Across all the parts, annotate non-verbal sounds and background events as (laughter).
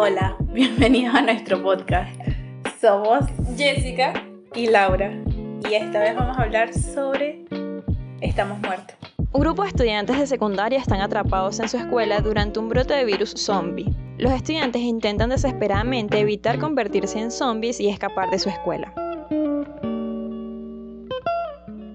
Hola, (laughs) bienvenidos a nuestro podcast. Somos Jessica y Laura y esta vez vamos a hablar sobre Estamos muertos. Un grupo de estudiantes de secundaria están atrapados en su escuela durante un brote de virus zombie. Los estudiantes intentan desesperadamente evitar convertirse en zombies y escapar de su escuela.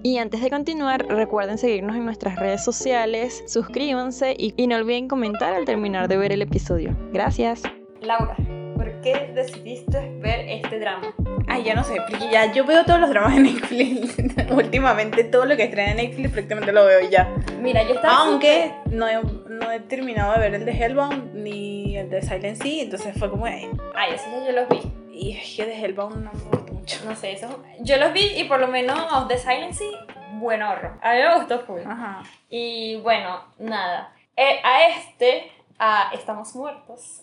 Y antes de continuar, recuerden seguirnos en nuestras redes sociales, suscríbanse y, no olviden comentar al terminar de ver el episodio. Gracias. Laura, ¿por qué decidiste ver este drama? Ay, ya no sé, porque ya yo veo todos los dramas de Netflix. (laughs) Últimamente todo lo que estrena en Netflix prácticamente lo veo ya. Mira, yo estaba... Aunque no he, no he terminado de ver el de Hellbound ni el de Silent Sea, entonces fue como... Ay, Ay, esos yo los vi. y es que de Hellbound no me gusta mucho. No sé, esos... Yo los vi y por lo menos de Silency, buen horror. A mí me gustó full. Ajá. Y bueno, nada. Eh, a este, a Estamos Muertos,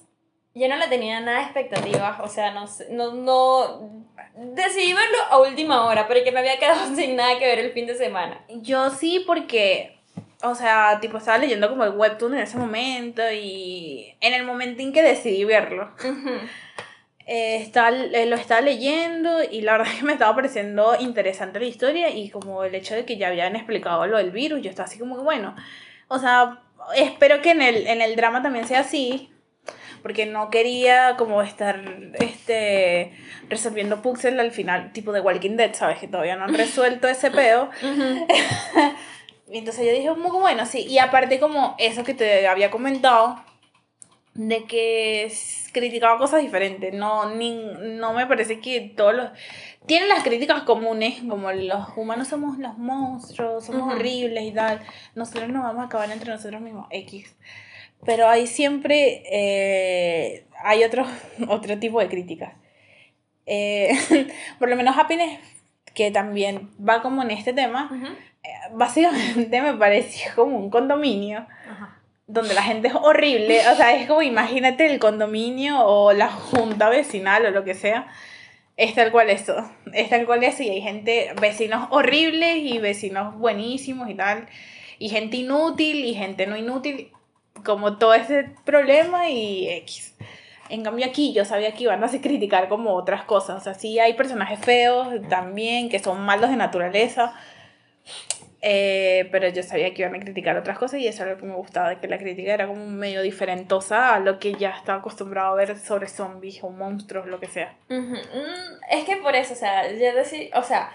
yo no le tenía nada de expectativas, o sea, no, sé- no, no... Decidí verlo a última hora, pero que me había quedado (laughs) sin nada que ver el fin de semana. Yo sí, porque, o sea, tipo, estaba leyendo como el webtoon en ese momento y en el momento en que decidí verlo, eh, estaba- eh, lo estaba leyendo y la verdad (laughs) es que me estaba pareciendo interesante la historia y como el hecho de que ya habían explicado lo del virus, yo estaba así como que, bueno, o sea, espero que en el, en el drama también sea así. Porque no quería como estar este, resolviendo puzzles al final, tipo de Walking Dead, ¿sabes? Que todavía no han resuelto ese pedo. Y (laughs) entonces yo dije, que bueno, sí. Y aparte como eso que te había comentado, de que criticaba cosas diferentes. No, ni, no me parece que todos los... Tienen las críticas comunes, como los humanos somos los monstruos, somos horribles y tal. Nosotros nos vamos a acabar entre nosotros mismos, X. Pero hay siempre... eh, hay otro, (laughs) otro tipo de críticas. Eh, (laughs) por lo menos Happiness, que también va como en este tema, básicamente me pareció como un condominio Ajá. donde la gente es horrible, o sea, es como imagínate el condominio o la junta vecinal o lo que sea, es tal cual eso, es tal cual eso. Y hay gente, vecinos horribles y vecinos buenísimos y tal, y gente inútil y gente no inútil, como todo ese problema y X. En cambio aquí yo sabía que iban a hacer criticar como otras cosas, o sea, sí hay personajes feos también, que son malos de naturaleza, eh, pero yo sabía que iban a criticar otras cosas y eso era lo que me gustaba, que la crítica era como medio diferentosa a lo que ya estaba acostumbrado a ver sobre zombies o monstruos, lo que sea. Ujú. Mm, Es que por eso, o sea, yo decía, o sea,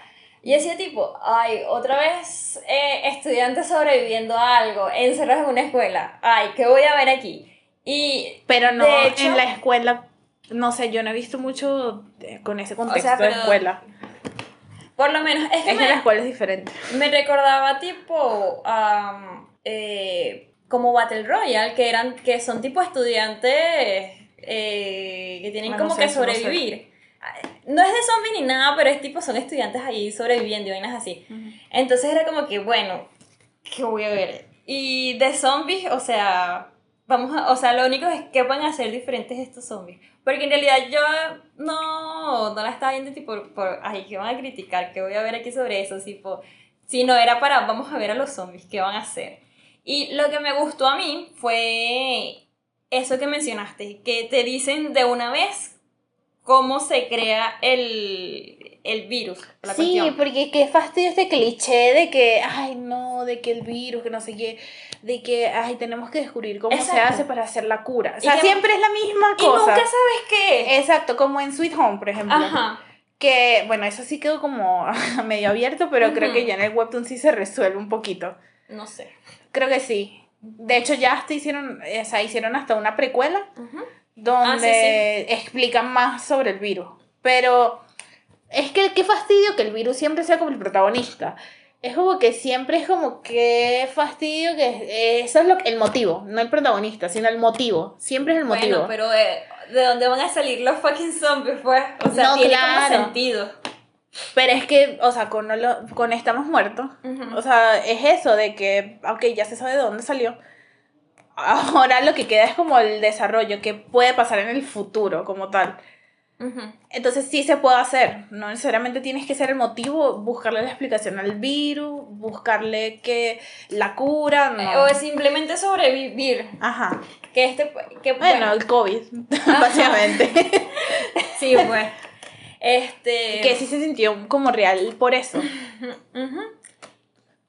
yo decía tipo, ay, otra vez eh, estudiantes sobreviviendo a algo, encerrados en una escuela, ay, ¿qué voy a ver aquí? Y, Pero no De hecho- en la escuela, no sé, yo no he visto mucho eh, con ese contexto sea, de escuela. por lo menos, es que Es me, que la escuela es diferente. me recordaba tipo, am, eh, como Battle Royale, que, eran, que son tipo estudiantes eh, que tienen Ah, no como sé, que no sé. No es de zombies ni nada, pero es tipo, son estudiantes ahí sobreviviendo y vainas así. Entonces era como que, bueno, ¿qué voy a ver? Y de zombies, o sea, vamos a, o sea, lo único es que van a ser diferentes estos zombies. Porque en realidad yo no, no la estaba viendo tipo por, ay, ¿qué van a criticar? ¿Qué voy a ver aquí sobre eso? Tipo, si no era para, vamos a ver a los zombies, ¿qué van a hacer? Y lo que me gustó a mí fue eso que mencionaste, que te dicen de una vez cómo se crea el, el virus. la Sí, cuestión. porque qué fastidio este cliché de que, ay, no, de que el virus, que no sé qué, de que, ay, tenemos que descubrir cómo se hace para hacer la cura. O Y sea, siempre es la misma Y cosa. nunca sabes qué es. Exacto, como en Sweet Home, por ejemplo. Ajá. Que, bueno, eso sí quedó como (laughs) medio abierto, pero creo que ya en el webtoon sí se resuelve un poquito. No sé. Creo que sí. De hecho, ya hasta hicieron, o sea, hicieron hasta una precuela donde Ah, sí, explican más sobre el virus. Pero es que qué fastidio que el virus siempre sea como el protagonista. Es como que siempre es como que fastidio que eso es lo que- el motivo, no el protagonista, sino el motivo. Siempre es el motivo. Bueno, pero eh, ¿de dónde van a salir los fucking zombies, pues? O sea, No, tiene claro. como sentido. Pero es que, o sea, con, lo- con Estamos Muertos, Ujú. o sea, es eso de que, ok, ya se sabe de dónde salió. Ahora lo que queda es como el desarrollo que puede pasar en el futuro como tal. Entonces sí se puede hacer, no necesariamente tienes que ser el motivo, buscarle la explicación al virus, buscarle que la cura, no. O simplemente sobrevivir. Ajá. Que este, que, bueno, el COVID, básicamente. (laughs) sí, pues. Este... Que sí se sintió como real por eso.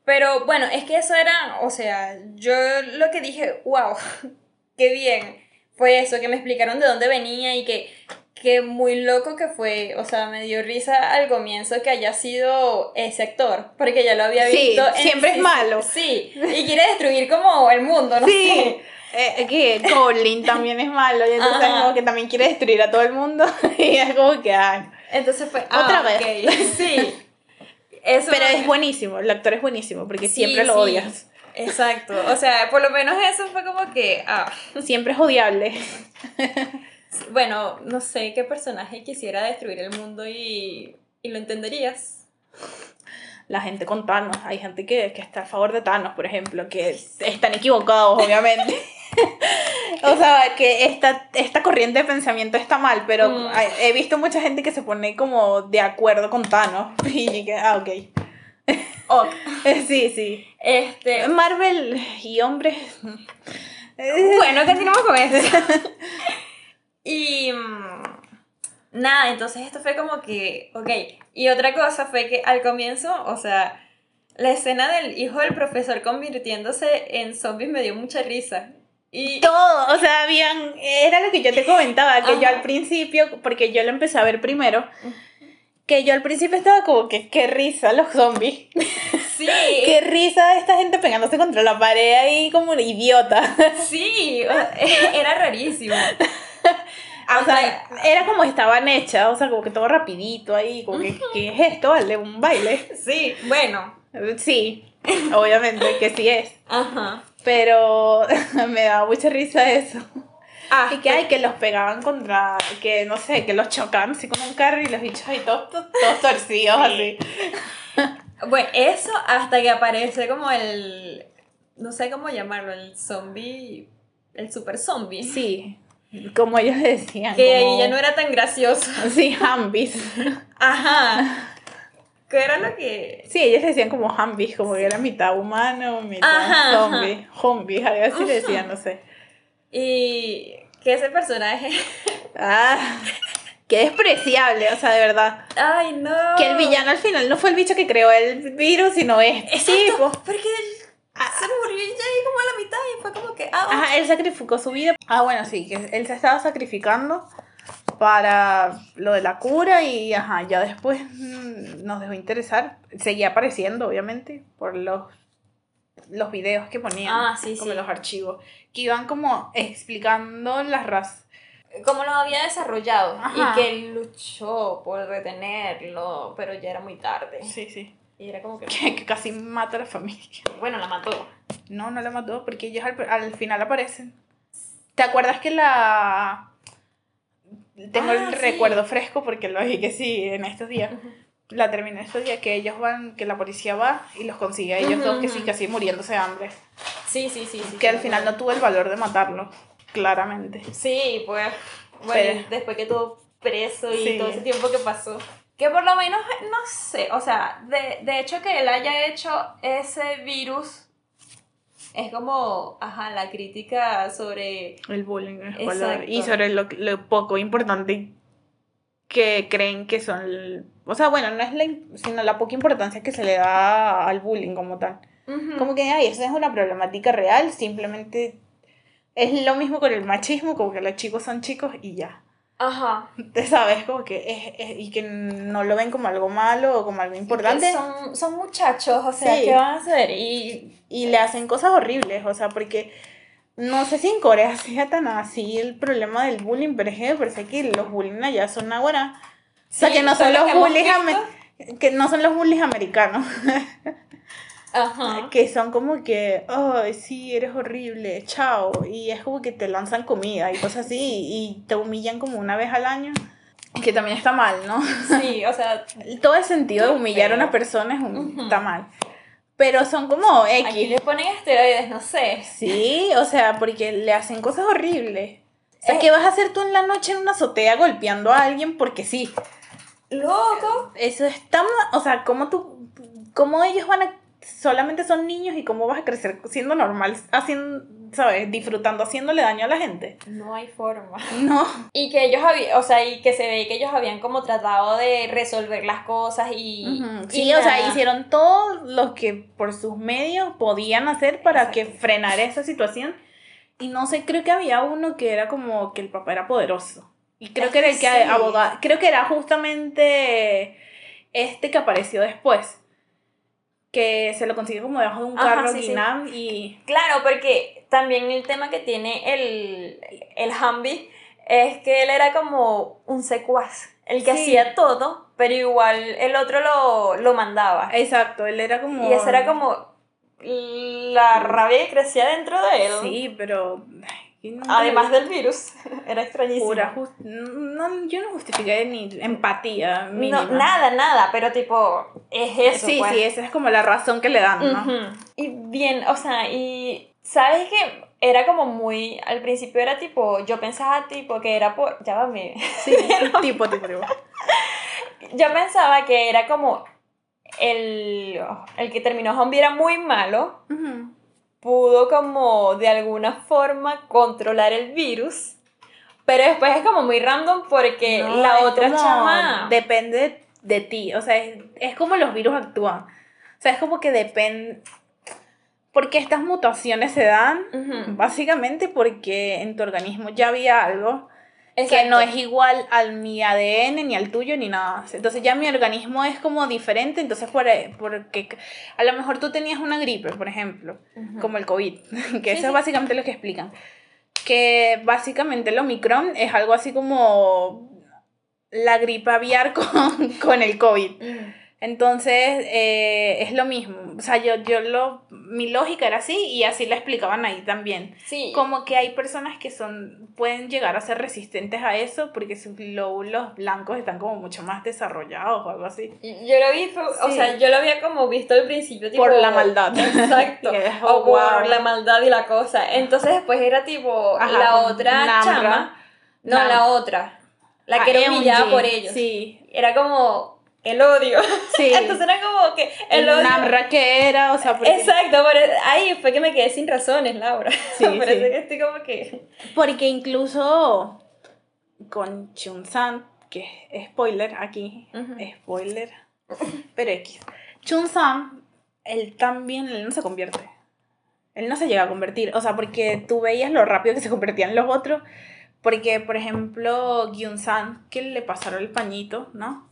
Pero bueno, es que eso era, o sea, yo lo que dije, wow, (laughs) qué bien, fue eso, que me explicaron de dónde venía y que, que muy loco que fue, o sea, me dio risa al comienzo que haya sido ese actor, porque ya lo había visto. Sí, siempre es malo. Sí, y quiere destruir como el mundo, ¿no? Sí. (laughs) Eh, que Colin también es malo y entonces como que también quiere destruir a todo el mundo (laughs) y es como que ay. entonces fue otra ah, vez sí pero es buenísimo, el actor es buenísimo, porque siempre lo odias. Exacto, o sea, por lo menos eso fue como que... Ah. Siempre es odiable. (laughs) bueno, no sé qué personaje quisiera destruir el mundo y, y lo entenderías. La gente con Thanos, hay gente que, que está a favor de Thanos, por ejemplo, que están equivocados, obviamente. (laughs) (laughs) o sea, que esta, esta corriente de pensamiento está mal, pero mm. he visto mucha gente que se pone como de acuerdo con Thanos. (laughs) Y que, ah, ok. (laughs) sí, sí. Este... Marvel y hombres. bueno, continuamos con eso. y. Mm, nada, entonces esto fue como que. Ok. Y otra cosa fue que al comienzo, o sea. La escena del hijo del profesor convirtiéndose en zombies me dio mucha risa. Y... Todo, o sea, habían, era lo que yo te comentaba, que yo al principio, porque yo lo empecé a ver primero, que yo al principio estaba como que qué risa los zombies. (laughs) Sí. (laughs) qué risa esta gente pegándose contra la pared ahí como una idiota. Sí, (laughs) era rarísimo. o sea, era como estaban hechas, o sea, como que todo rapidito ahí, como que, ¿qué es esto? Vale, un baile. Sí, bueno. Sí, obviamente que sí es. Ajá. Pero (laughs) me daba mucha risa eso. Ah, y que hay que los pegaban contra, que no sé, que los chocaban así con un carro y los bichos ahí todos, todos, torcidos así. (laughs) Bueno, eso hasta que aparece como el, no sé cómo llamarlo, el zombie, el super zombie. Sí, como ellos decían. Que ahí ya no era tan gracioso. (laughs) Sí, Hambis. Ajá. ¿Qué era lo que...? Sí, ellos decían como zombies, como que era mitad humano, mitad zombie, zombies, algo así decían, no sé. Y que ese personaje... ah, qué despreciable, o sea, de verdad. Ay, no. Que el villano al final no fue el bicho que creó el virus, sino es tipo. Porque él ah, se murió ya ahí como a la mitad y fue como que... Ah, Ajá, él sacrificó su vida. Ah, bueno, sí, que él se estaba sacrificando para lo de la cura y ajá, ya después mm, nos dejó interesar. Seguía apareciendo, obviamente, por los, los videos que ponían, ah, como los archivos, que iban como explicando las razas. Cómo lo había desarrollado y que él luchó por retenerlo, pero ya era muy tarde. Sí, sí. Y era como que... (laughs) que, casi mata a la familia. Bueno, la mató. No, no la mató porque ellos al, al final aparecen. ¿Te acuerdas que la tengo el ah, recuerdo fresco porque lo dije que sí en estos días. La terminé estos días que ellos van, que la policía va y los consigue a ellos dos que sí, casi muriéndose de hambre. Sí, sí, sí. que al final no tuvo el valor de matarlo, claramente. Sí, pues, bueno, después que estuvo preso y todo ese tiempo que pasó. Que por lo menos, no sé, o sea, de, de hecho que él haya hecho ese virus es como, ajá, la crítica sobre... El bullying escolar. Y sobre lo, poco importante que creen que son... O sea, bueno, no es la, sino la poca importancia que se le da al bullying como tal. Como que, ay, eso es una problemática real, simplemente es lo mismo con el machismo, como que los chicos son chicos y ya. Ajá. Te sabes, como que es, y que no lo ven como algo malo o como algo importante. Son, son muchachos, o sea, ¿qué van a hacer? Y, y le hacen cosas horribles, o sea, porque no sé si en Corea sea tan así el problema del bullying, pero es que parece que los bullying allá son ahora. o sea, que no son los bullies que no son los bullies americanos. (laughs) Ajá. Que son como que, ay, sí, eres horrible, chao. Y es como que te lanzan comida y cosas así y te humillan como una vez al año. Que también está mal, ¿no? Sí, o sea. (laughs) Todo el sentido de humillar a una persona es está mal. Pero son como X. Aquí le ponen esteroides, no sé. Sí, o sea, porque le hacen cosas horribles. sea, Eh. ¿qué vas a hacer tú en la noche en una azotea golpeando a alguien porque sí? Loco. Eso está, ma- o sea, ¿cómo tú, cómo ellos van a, solamente son niños y cómo vas a crecer siendo normal, haciendo, sabes, disfrutando, haciéndole daño a la gente? No hay forma. No. (laughs) Y que ellos habían, o sea, y que se ve que ellos habían como tratado de resolver las cosas y... Y Sí, o sea, hicieron todo lo que por sus medios podían hacer para Exacto. que frenara esa situación. Y no sé, creo que había uno que era como que el papá era poderoso. Y creo Es que era el que sí. Creo que era justamente este que apareció después. Que se lo consiguió como debajo de un Ajá, carro sí, sí. Guinam y. Claro, porque también el tema que tiene el, el Humvee es que él era como un secuaz, el que Sí. hacía todo, pero igual el otro lo, lo mandaba. Exacto, él era como. Y esa era como la rabia que crecía dentro de él. Sí, pero. Además del virus, (laughs) era extrañísimo. Pura jus- no, yo no justifiqué ni empatía. No, nada, nada, pero tipo, es eso. sí, pues. sí, esa es como la razón que le dan, ¿no? Y bien, o sea, y sabes que era como muy, al principio era tipo, yo pensaba tipo que era por, ya va, me, (laughs) Sí, tipo, tipo, tipo. yo pensaba que era como el, el que terminó zombie era muy malo, Ujú. Pudo como de alguna forma controlar el virus, pero después es como muy random porque No, la otra chama... Depende de ti, o sea, es, es como los virus actúan. O sea, es como que depende... Porque estas mutaciones se dan básicamente porque en tu organismo ya había algo que Exacto. no es igual al mi ADN, ni al tuyo, ni nada. Entonces ya mi organismo es como diferente, entonces por, porque a lo mejor tú tenías una gripe, por ejemplo, como el COVID, (laughs) que eso sí. es básicamente lo que explican. Que básicamente el Omicron es algo así como la gripe aviar (laughs) con, con el COVID. Ujú. Entonces, eh, es lo mismo. O sea, yo, yo lo, mi lógica era así y así la explicaban ahí también. Sí. Como que hay personas que son, pueden llegar a ser resistentes a eso porque sus lóbulos blancos están como mucho más desarrollados o algo así. Yo lo vi, fue- o Sí. sea, yo lo había como visto al principio, tipo... Por la maldad. Exacto. (laughs) Que es, o oh, por wow. la maldad y la cosa. Entonces después era tipo Ajá, la otra Namra. chama. No, Nam- la otra. La que Ah, era humillada por ellos. Sí, Era como el odio. (laughs) sí. Entonces era como que el el odio. Namra que era, o sea, porque, Exacto, por e- ahí fue que me quedé sin razones, Laura. (laughs) Sí, Parece sí. que estoy como que. porque incluso con Chun-san, que es spoiler aquí, spoiler, pero X. Chun-san, él también, él no se convierte. Él no se llega a convertir, o sea, porque tú veías lo rápido que se convertían los otros, porque, por ejemplo, Gyun-san, que le pasaron el pañito, ¿no?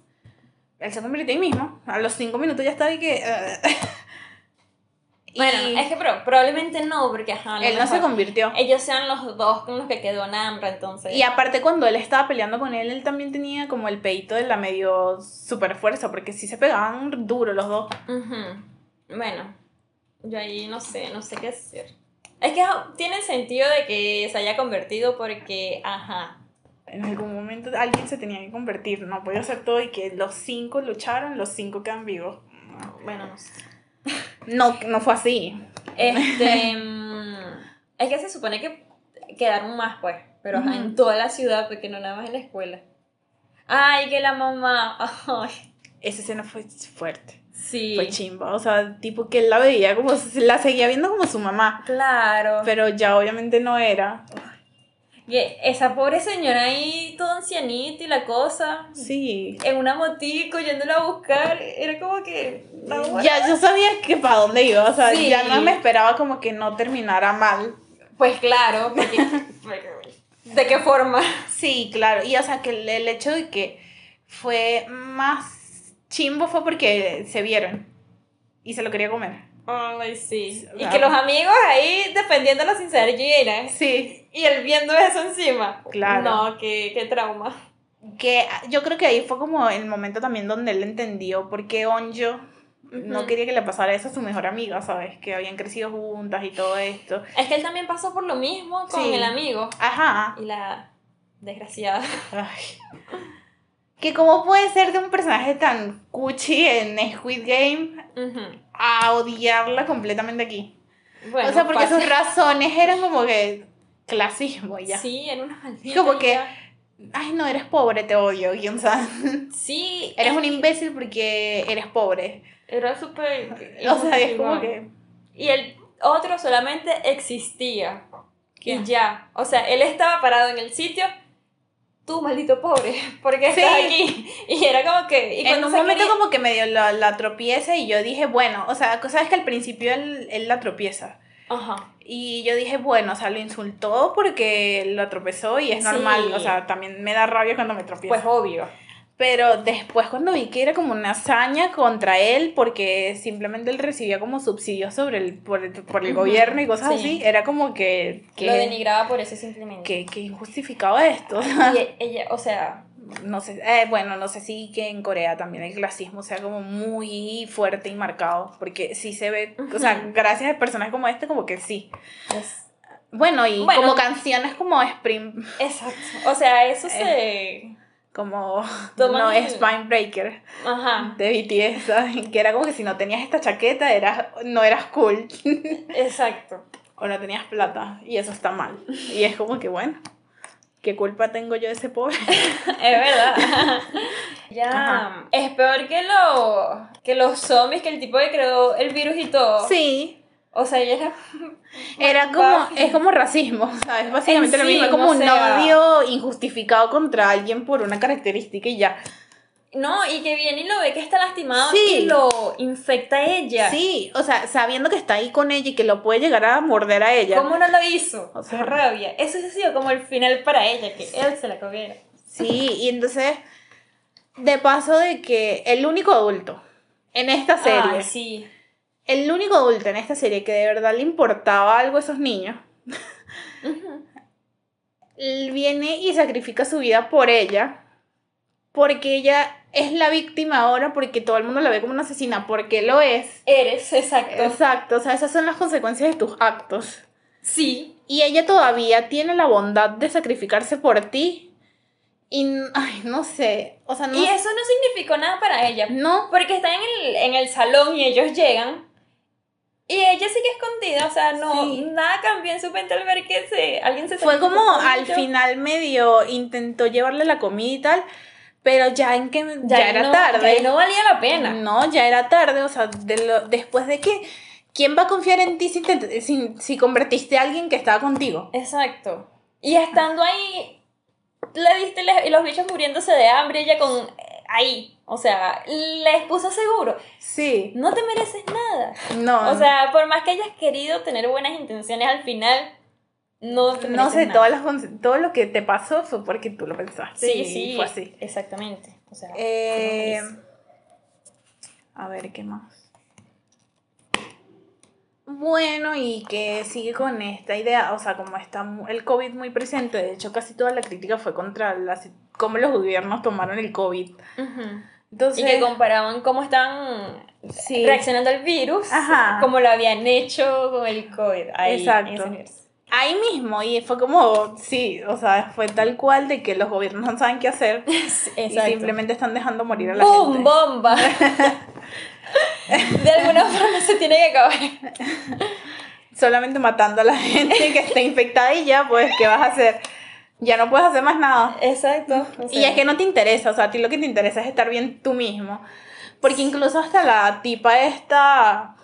Él se convirtió ahí mismo, a los cinco minutos ya estaba y que... (laughs) y Bueno, es que pro- probablemente no, porque ajá. él no se convirtió. Ellos sean los dos con los que quedó Namra, entonces. Y aparte cuando él estaba peleando con él, él también tenía como el peito de la medio super fuerza, porque sí se pegaban duro los dos. Ujú. Bueno, yo ahí no sé, no sé qué hacer. Es que tiene sentido de que se haya convertido porque, ajá. En algún momento alguien se tenía que convertir, no podía hacer todo y que los cinco lucharon, los cinco quedan vivos. Bueno, no sé. No, no fue así. Este. (laughs) mm, es que se supone que quedaron más, pues. Pero en toda la ciudad, porque no nada más en la escuela. Ay, que la mamá. Ay, Esa escena fue fuerte, sí. fue chimba. O sea, tipo que él la veía como, la seguía viendo como su mamá, Claro. pero ya obviamente no era. Y esa pobre señora ahí, toda ancianita y la cosa. Sí. En una motico, yéndola a buscar. Era como que. no. Ya yo sabía que para dónde iba, o sea, Sí. ya no me esperaba como que no terminara mal. Pues claro, porque, ¿de qué forma? Sí, claro. Y o sea, que el, el hecho de que fue más chimbo fue porque se vieron y se lo quería comer. Ay, sí. Y que los amigos ahí defendiéndola sin ser Gina. Sí. Y él viendo eso encima. Claro. No, qué, qué trauma. Que yo creo que ahí fue como el momento también donde él entendió por qué Onjo no Ujú. quería que le pasara eso a su mejor amiga, ¿sabes? Que habían crecido juntas y todo esto. Es que él también pasó por lo mismo con Sí. el amigo. Ajá. Y la desgraciada. Ay. Que cómo puede ser de un personaje tan cuchi en Squid Game a odiarla completamente aquí. Bueno, o sea, porque pasa. sus razones eran como que clasismo ya. Sí, era una maldita. Como que-. Ay, no, eres pobre, te odio. Sea, Sí. eres es- un imbécil porque eres pobre. Era súper. O sea, es como que... Y el otro solamente existía. ¿Quién? Y ya. O sea, él estaba parado en el sitio. Tú, maldito pobre, (laughs) porque estás Sí. aquí. (laughs) Y era como que. Y En un momento quería- como que medio la, la tropieza y yo dije, bueno, o sea, sabes que al principio él, él la tropieza. Ajá. Y yo dije, bueno, o sea, lo insultó porque lo tropezó y es Sí. normal. O sea, también me da rabia cuando me tropiezo. Pues obvio. Pero después cuando vi que era como una hazaña contra él porque simplemente él recibía como subsidios sobre el, por, el, por el gobierno y cosas sí. así, era como que... que Lo denigraba por eso simplemente. que, que injustificaba esto. Y (laughs) e- ella, o sea, no sé, eh, bueno, no sé si que en Corea también el clasismo sea como muy fuerte y marcado, porque sí se ve, o sea, gracias a personas como este, como que sí. es- Bueno, y Bueno. como canciones como Spring, exacto. O sea, eso se. (laughs) como (laughs) no el- es Spine Breaker Ajá. de BTS, ¿sabes? que era como que si no tenías esta chaqueta eras, no eras cool (laughs) Exacto. o no tenías plata y eso está mal. Y es como que bueno, ¿qué culpa tengo yo de ese pobre? (laughs) Es verdad. ya. Ajá. Es peor que, lo, que los zombies, que el tipo que creó el virus y todo. Sí, O sea, ella era. (laughs) Era como, es como racismo, ¿sabes? Básicamente En lo mismo, es como un sea- odio injustificado contra alguien por una característica y ya. No, y que viene y lo ve que está lastimado Sí. y lo infecta a ella. Sí, o sea, sabiendo que está ahí con ella y que lo puede llegar a morder a ella. ¿Cómo no lo hizo? O sea- Qué rabia. Eso ha sido como el final para ella, que él se la comiera. Sí, y entonces, de paso de que el único adulto en esta serie, Ay, sí. El único adulto en esta serie que de verdad le importaba algo a esos niños, él viene y sacrifica su vida por ella, porque ella es la víctima ahora, porque todo el mundo la ve como una asesina, porque lo es. Eres, exacto. Exacto, o sea, esas son las consecuencias de tus actos. Sí. Y ella todavía tiene la bondad de sacrificarse por ti. Y, ay, no sé, o sea, no... Y eso no significó nada para ella. No, Porque está en el, en el salón y ellos llegan. Y ella sigue escondida, o sea, no, Sí. nada cambió en su mente al ver que se, alguien se fue como al final medio intentó llevarle la comida y tal, pero ya en que ya, era no- tarde. ya no valía la pena. No, ya era tarde, o sea, de lo- después de que ¿quién va a confiar en ti si, te- si, si convertiste a alguien que estaba contigo? Exacto. Y estando ahí, le diste le- los bichos muriéndose de hambre, ella con eh, ahí. O sea, les puso seguro. Sí. No te mereces nada. No. O sea, por más que hayas querido tener buenas intenciones al final, no te no sé, nada. todas las, todo lo que te pasó fue porque tú lo pensaste. Sí, y sí. Fue así. Exactamente. O sea, Eh, a ver, ¿qué más? Bueno, y que sigue con esta idea, o sea, como está el COVID muy presente, de hecho casi toda la crítica fue contra las, cómo los gobiernos tomaron el COVID. Ujú. Entonces, Y que comparaban cómo estaban sí, reaccionando al virus, Ajá. como lo habían hecho con el COVID. Ahí, Exacto. en ese universo. ahí mismo, y fue como, sí, o sea, fue tal cual de que los gobiernos no saben qué hacer (laughs) y Exacto. simplemente están dejando morir a la ¡Bum! gente. ¡Bomba! (laughs) De alguna forma se tiene que acabar. Solamente matando a la gente que está infectada y ya, pues, ¿qué vas a hacer? Ya no puedes hacer más nada. Exacto. o Y es que no te interesa, o sea, a ti lo que te interesa es estar bien tú mismo. Porque incluso hasta la tipa esta,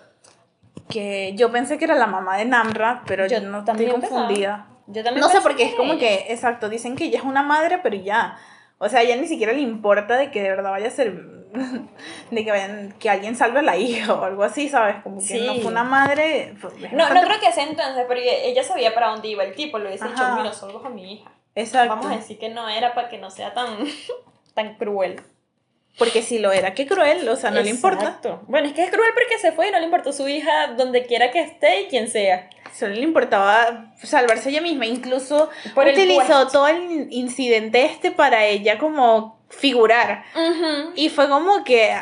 que yo pensé que era la mamá de Namra, pero Yo no estoy confundida. Yo también No sé porque es como que, exacto, dicen que ella es una madre, pero ya. O sea, a ella ni siquiera le importa de que de verdad vaya a ser, (laughs) de que, vayan, que alguien salve a la hija o algo así, ¿sabes? Como que no Sí. fue una madre. fue- No, no creo que sea entonces, porque ella sabía para dónde iba el tipo, le hubiese dicho, mira, salvas a mi hija. Exacto. Vamos a decir que no era para que no sea tan, (laughs) tan cruel. Porque si lo era, qué cruel, o sea, no le importa. Bueno, es que es cruel porque se fue y no le importó su hija donde quiera que esté y quien sea. Solo le importaba salvarse ella misma. Incluso Por utilizó todo el incidente este para ella como figurar. Y fue como que...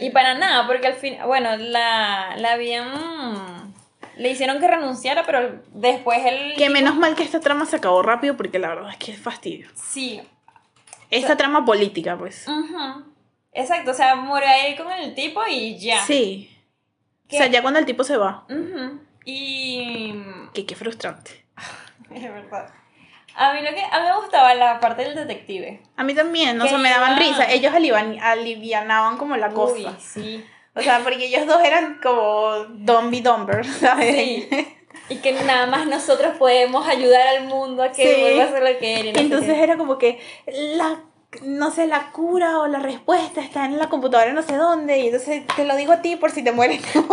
Y para nada, porque al fin, bueno, la, la habían... Le hicieron que renunciara, pero después él... Que menos mal que esta trama se acabó rápido porque la verdad es que es fastidio. Sí. Esta trama política, pues. Ujú. Exacto, o sea, murió ahí con el tipo y ya. Sí. ¿Qué? O sea, ya cuando el tipo se va. Ujú. Y... Que qué frustrante. (laughs) Es verdad. A mí lo que a mí me gustaba la parte del detective. A mí también, o sea, me daban risa. Ellos alivian- alivianaban como la cosa. Uy, sí. O sea, porque ellos dos eran como Dumby Dumber, (laughs) ¿sabes? Sí. Y que nada más nosotros podemos ayudar al mundo a que Sí. vuelva a ser lo que era. no Entonces era como que la no sé, la cura o la respuesta está en la computadora no sé dónde y entonces te lo digo a ti por si te mueres (laughs) tú.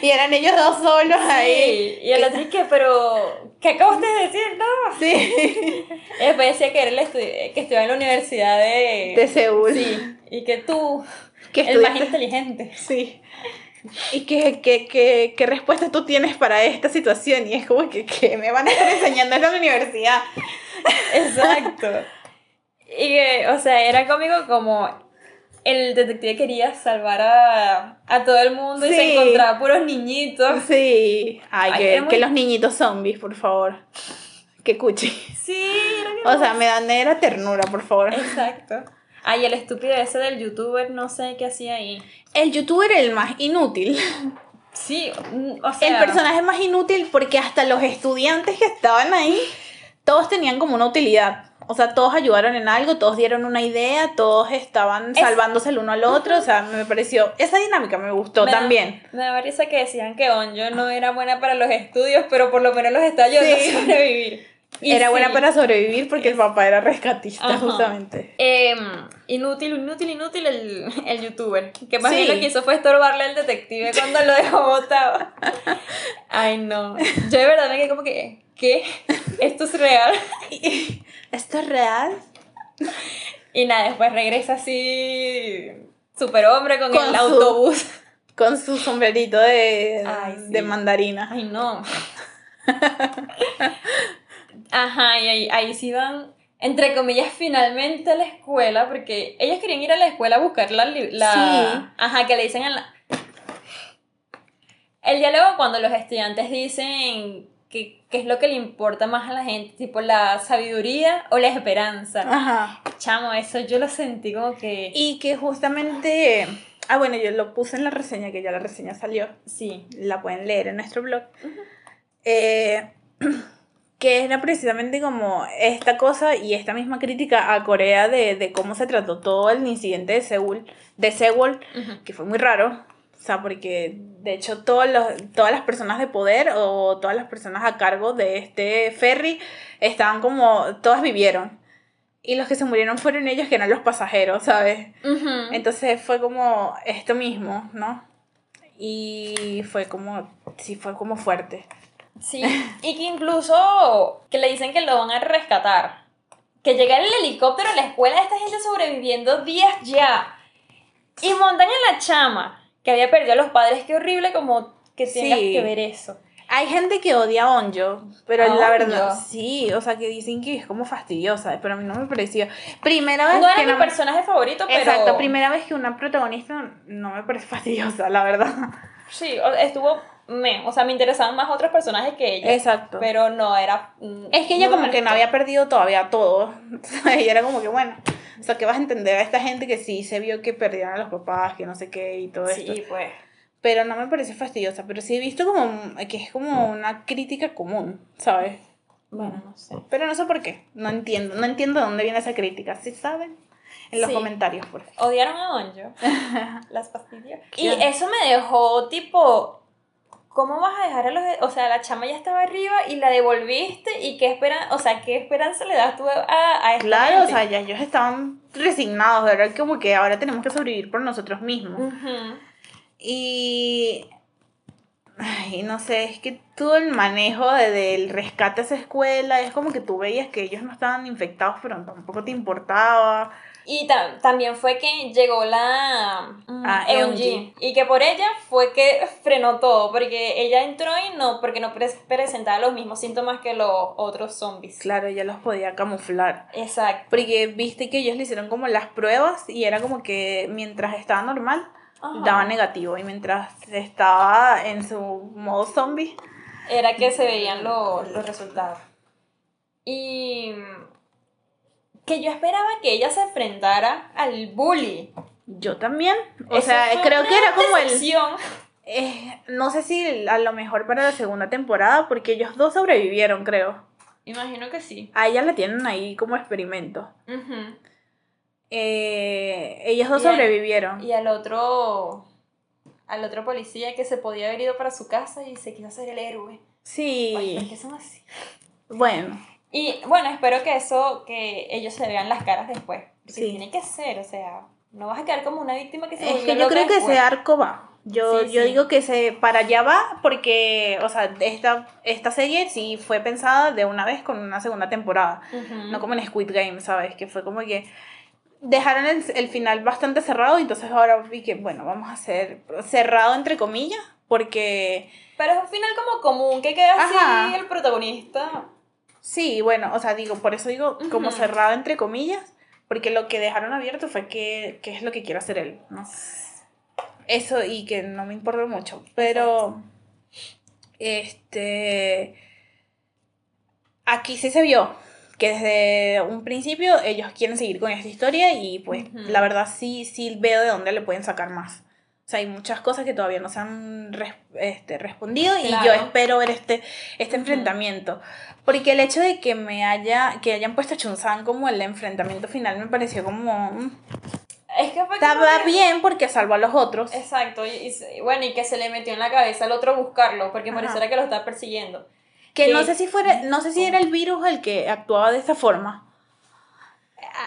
y eran elellos dos solos ahí. Sí, y el otro es que, pero, ¿qué acabas de decir? No. Sí. Y (laughs) después decía que era el que estudiaba en la universidad de... De Seúl. Sí, y que tú, Que el más inteligente. (laughs) Sí. ¿Y qué, qué, qué, qué respuesta tú tienes para esta situación? Y es como que, que me van a estar enseñando en la universidad. Exacto. Y que, o sea, era cómico como el detective quería salvar a, a todo el mundo y se encontraba puros niñitos. Sí. Ay, Ay, que, muy- que los niñitos zombies, por favor. Que cuchi. Sí, era que- O sea, me dan era ternura, por favor. Exacto. Ay, el estúpido ese del youtuber, no sé qué hacía ahí. El youtuber era el más inútil. Sí, mm, o sea... El personaje más inútil porque hasta los estudiantes que estaban ahí, todos tenían como una utilidad. O sea, todos ayudaron en algo, todos dieron una idea, todos estaban Es- salvándose el uno al otro. O sea, me pareció. Esa dinámica me gustó Me da- también. Me daba risa que decían que Onjo no era buena para los estudios, pero por lo menos los está ayudando Sí. a sobrevivir. (laughs) Y era buena para sobrevivir porque el papá era rescatista, Ajá. justamente. Em, inútil, inútil, inútil el, el youtuber. Que más Sí. bien lo que hizo fue estorbarle al detective cuando lo dejó botado. Ay, no. Yo de verdad me quedé como que, ¿qué? ¿Esto es real? (laughs) ¿Esto es real? Y nada, después regresa así, superhombre con, Con el su- autobús. Con su sombrerito de, Ay, sí. de mandarina. Ay, no. (laughs) Ajá, y ahí, ahí sí van, entre comillas, finalmente a la escuela, porque ellos querían ir a la escuela a buscar la... la Sí. Ajá, que le dicen a la... El diálogo cuando los estudiantes dicen que, qué es lo que le importa más a la gente, tipo la sabiduría o la esperanza. Ajá. Chamo, eso yo lo sentí como que... Y que justamente. Ah, bueno, yo lo puse en la reseña, que ya la reseña salió. Sí. La pueden leer en nuestro blog. Eh, (clears throat) que era precisamente como esta cosa y esta misma crítica a Corea de, de cómo se trató todo el incidente de Seúl, de Sewol, que fue muy raro. O sea, porque de hecho todos los, todas las personas de poder o todas las personas a cargo de este ferry estaban como, todas vivieron. Y los que se murieron fueron ellos que eran los pasajeros, ¿sabes? Entonces fue como esto mismo, ¿no? Y fue como, sí, fue como fuerte. Sí, y que incluso que le dicen que lo van a rescatar. Que llega el helicóptero a la escuela de esta gente sobreviviendo días ya. Y montan en la chama, que había perdido a los padres. Qué horrible como que tengas Sí. que ver eso. Hay gente que odia a Onjo, pero ¿A la verdad, Onjo? sí, o sea, que dicen que es como fastidiosa, pero a mí no me pareció. Primera vez No era que mi no me- personaje favorito, pero... Exacto, primera vez que una protagonista no me parece fastidiosa, la verdad. Sí, estuvo... Me, o sea, me interesaban más otros personajes que ella. Exacto. Pero no, era... mm, Es que ella no como que no había perdido todavía todo. (laughs) y era como que, bueno, o sea, que vas a entender a esta gente que sí se vio que perdieron a los papás, que no sé qué y todo esto. Sí, pues... Pero no me parece fastidiosa, pero sí he visto como que es como una crítica común, ¿sabes? Bueno, no sé. Pero no sé por qué, no entiendo, no entiendo de dónde viene esa crítica, ¿sí saben? En los Sí. comentarios, por favor. Odiaron a Onjo. (laughs) Las pastillas. Y eso me dejó tipo. ¿Cómo vas a dejar a los.? O sea, la chama ya estaba arriba y la devolviste. ¿Y qué esperan O sea, ¿qué esperanza le das tú a, a esta Claro, o sea, ya ellos estaban resignados, ¿verdad? Como que ahora tenemos que sobrevivir por nosotros mismos. Ujú. Y. Ay, no sé, es que todo el manejo de- del rescate a esa escuela es como que tú veías que ellos no estaban infectados, pero tampoco te importaba. Y ta- también fue que llegó la mm, Ah. Y que por ella fue que frenó todo. Porque ella entró y no. Porque no pres- presentaba los mismos síntomas que los otros zombies. Claro, ella los podía camuflar. Exacto. Porque viste que ellos le hicieron como las pruebas y era como que mientras estaba normal, Ajá. daba negativo. Y mientras estaba en su modo zombie, era que se veían lo- los resultados. Y que yo esperaba que ella se enfrentara al bully. yo también. O Eso sea, creo que era como el... decepción. eh, no sé si a lo mejor para la segunda temporada, porque ellos dos sobrevivieron, creo. Imagino que sí. A ella la tienen ahí como experimento. Ujú. Eh, ellos dos Y al- sobrevivieron. Y al otro, al otro policía que se podía haber ido para su casa y se quiso hacer el héroe. Ay, ¿por Sí. qué son así? Bueno, Y bueno, espero que eso, que ellos se vean las caras después. Porque Sí. tiene que ser, o sea, no vas a quedar como una víctima que se es que yo creo que después. ese arco va. Yo, Sí, yo sí. digo que se para allá va porque, o sea, esta, esta serie sí fue pensada de una vez con una segunda temporada. Ujú. No como en Squid Game, ¿sabes? Que fue como que dejaron el, el final bastante cerrado y entonces ahora vi que, bueno, vamos a hacer cerrado entre comillas porque Pero es un final como común, que queda así Ajá. el protagonista. Sí, bueno, o sea, digo, por eso digo como cerrado entre comillas porque lo que dejaron abierto fue que, que es lo que quiere hacer él, ¿no? Eso y que no me importa mucho, pero este aquí sí se vio que desde un principio ellos quieren seguir con esta historia y pues la verdad sí sí veo de dónde le pueden sacar más. O sea, hay muchas cosas que todavía no se han res- este, respondido y yo espero ver este, este enfrentamiento. Porque el hecho de que me haya, que hayan puesto a Chun-San como el enfrentamiento final me pareció como... mm, Es que Estaba que- bien porque salvó a los otros. Exacto, y, y- y bueno, y que se le metió en la cabeza al otro buscarlo, porque Ajá. pareciera que lo está persiguiendo. Que que- no sé si fuera, no sé si era el virus el que actuaba de esa forma.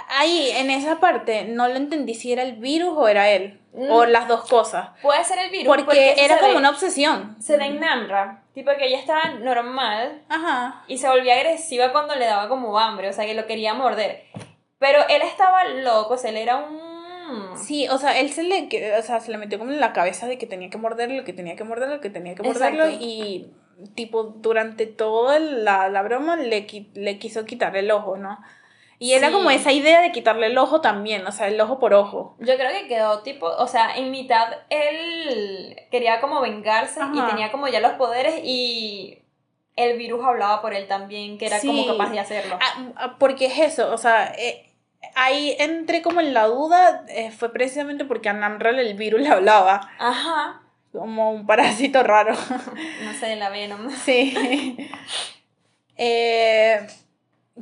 Ahí, en esa parte, no lo entendí si era el virus o era él. Mm. O las dos cosas. Puede ser el virus. Porque eso era como ve- una obsesión. Se da en Namra, tipo que ella estaba normal Ajá. y se volvía agresiva cuando le daba como hambre, o sea, que lo quería morder. Pero él estaba loco, o sea, él era un... Sí, o sea, él se le, o sea, se le metió como en la cabeza de que tenía que morderlo, que tenía que morderlo, que tenía que morderlo. Exacto. Y, tipo, durante toda la, la broma le, le quiso quitar el ojo, ¿no? Y era Sí. como esa idea de quitarle el ojo también, o sea, el ojo por ojo. Yo creo que quedó tipo, o sea, en mitad él quería como vengarse y tenía como ya los poderes y el virus hablaba por él también, que era como capaz de hacerlo. Ah, ah, porque es eso, o sea, eh, ahí entré como en la duda, eh, fue precisamente porque a Namral el virus le hablaba, Ajá, como un parásito raro. (laughs) no sé, la Venom. sí. (laughs) Eh,